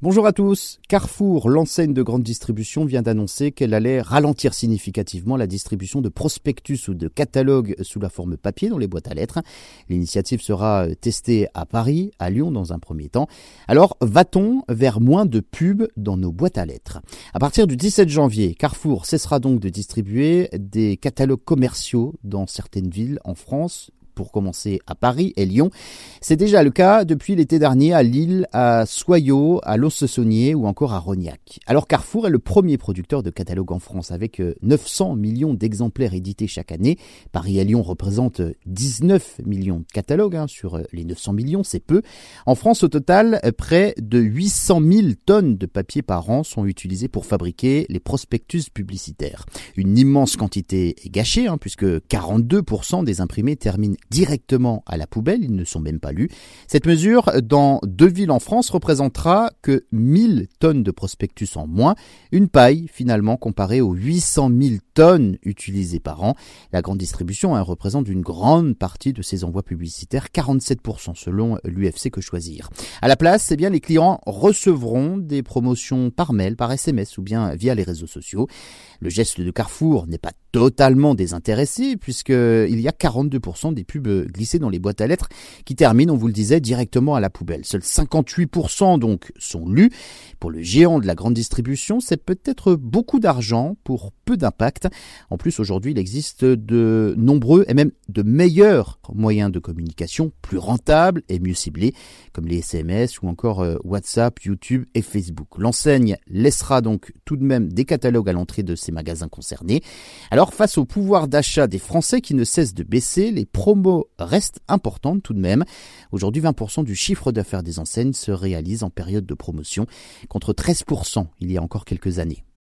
Bonjour à tous. Carrefour, l'enseigne de grande distribution, vient d'annoncer qu'elle allait ralentir significativement la distribution de prospectus ou de catalogues sous la forme papier dans les boîtes à lettres. L'initiative sera testée à Paris, à Lyon dans un premier temps. Alors, va-t-on vers moins de pubs dans nos boîtes à lettres? À partir du 17 janvier, Carrefour cessera donc de distribuer des catalogues commerciaux dans certaines villes en France pour commencer à Paris et Lyon. C'est déjà le cas depuis l'été dernier à Lille, à Soyaux, à Los-Saunier ou encore à Rognac. Alors Carrefour est le premier producteur de catalogues en France avec 900 euh, millions d'exemplaires édités chaque année. Paris et Lyon représentent 19 millions de catalogues hein, sur euh, les 900 millions, c'est peu. En France, au total, près de 800 000 tonnes de papier par an sont utilisées pour fabriquer les prospectus publicitaires. Une immense quantité est gâchée hein, puisque 42% des imprimés terminent directement à la poubelle, ils ne sont même pas lus. Cette mesure, dans deux villes en France, représentera que 1000 tonnes de prospectus en moins, une paille finalement comparée aux 800 000 tonnes utilisées par an. La grande distribution hein, représente une grande partie de ces envois publicitaires, 47% selon l'UFC que choisir. À la place, eh bien, les clients recevront des promotions par mail, par SMS ou bien via les réseaux sociaux. Le geste de Carrefour n'est pas totalement désintéressé puisqu'il y a 42% des pubs glissées dans les boîtes à lettres qui terminent, on vous le disait, directement à la poubelle. Seuls 58% donc sont lus. Pour le géant de la grande distribution, c'est peut-être beaucoup d'argent pour peu d'impact. En plus, aujourd'hui, il existe de nombreux et même de meilleurs moyens de communication, plus rentables et mieux ciblés, comme les SMS ou encore euh, WhatsApp, YouTube et Facebook. L'enseigne laissera donc tout de même des catalogues à l'entrée de ces magasins concernés. Alors face au pouvoir d'achat des Français qui ne cesse de baisser, les promos restent importantes tout de même. Aujourd'hui, 20% du chiffre d'affaires des enseignes se réalise en période de promotion, contre 13% il y a encore quelques années.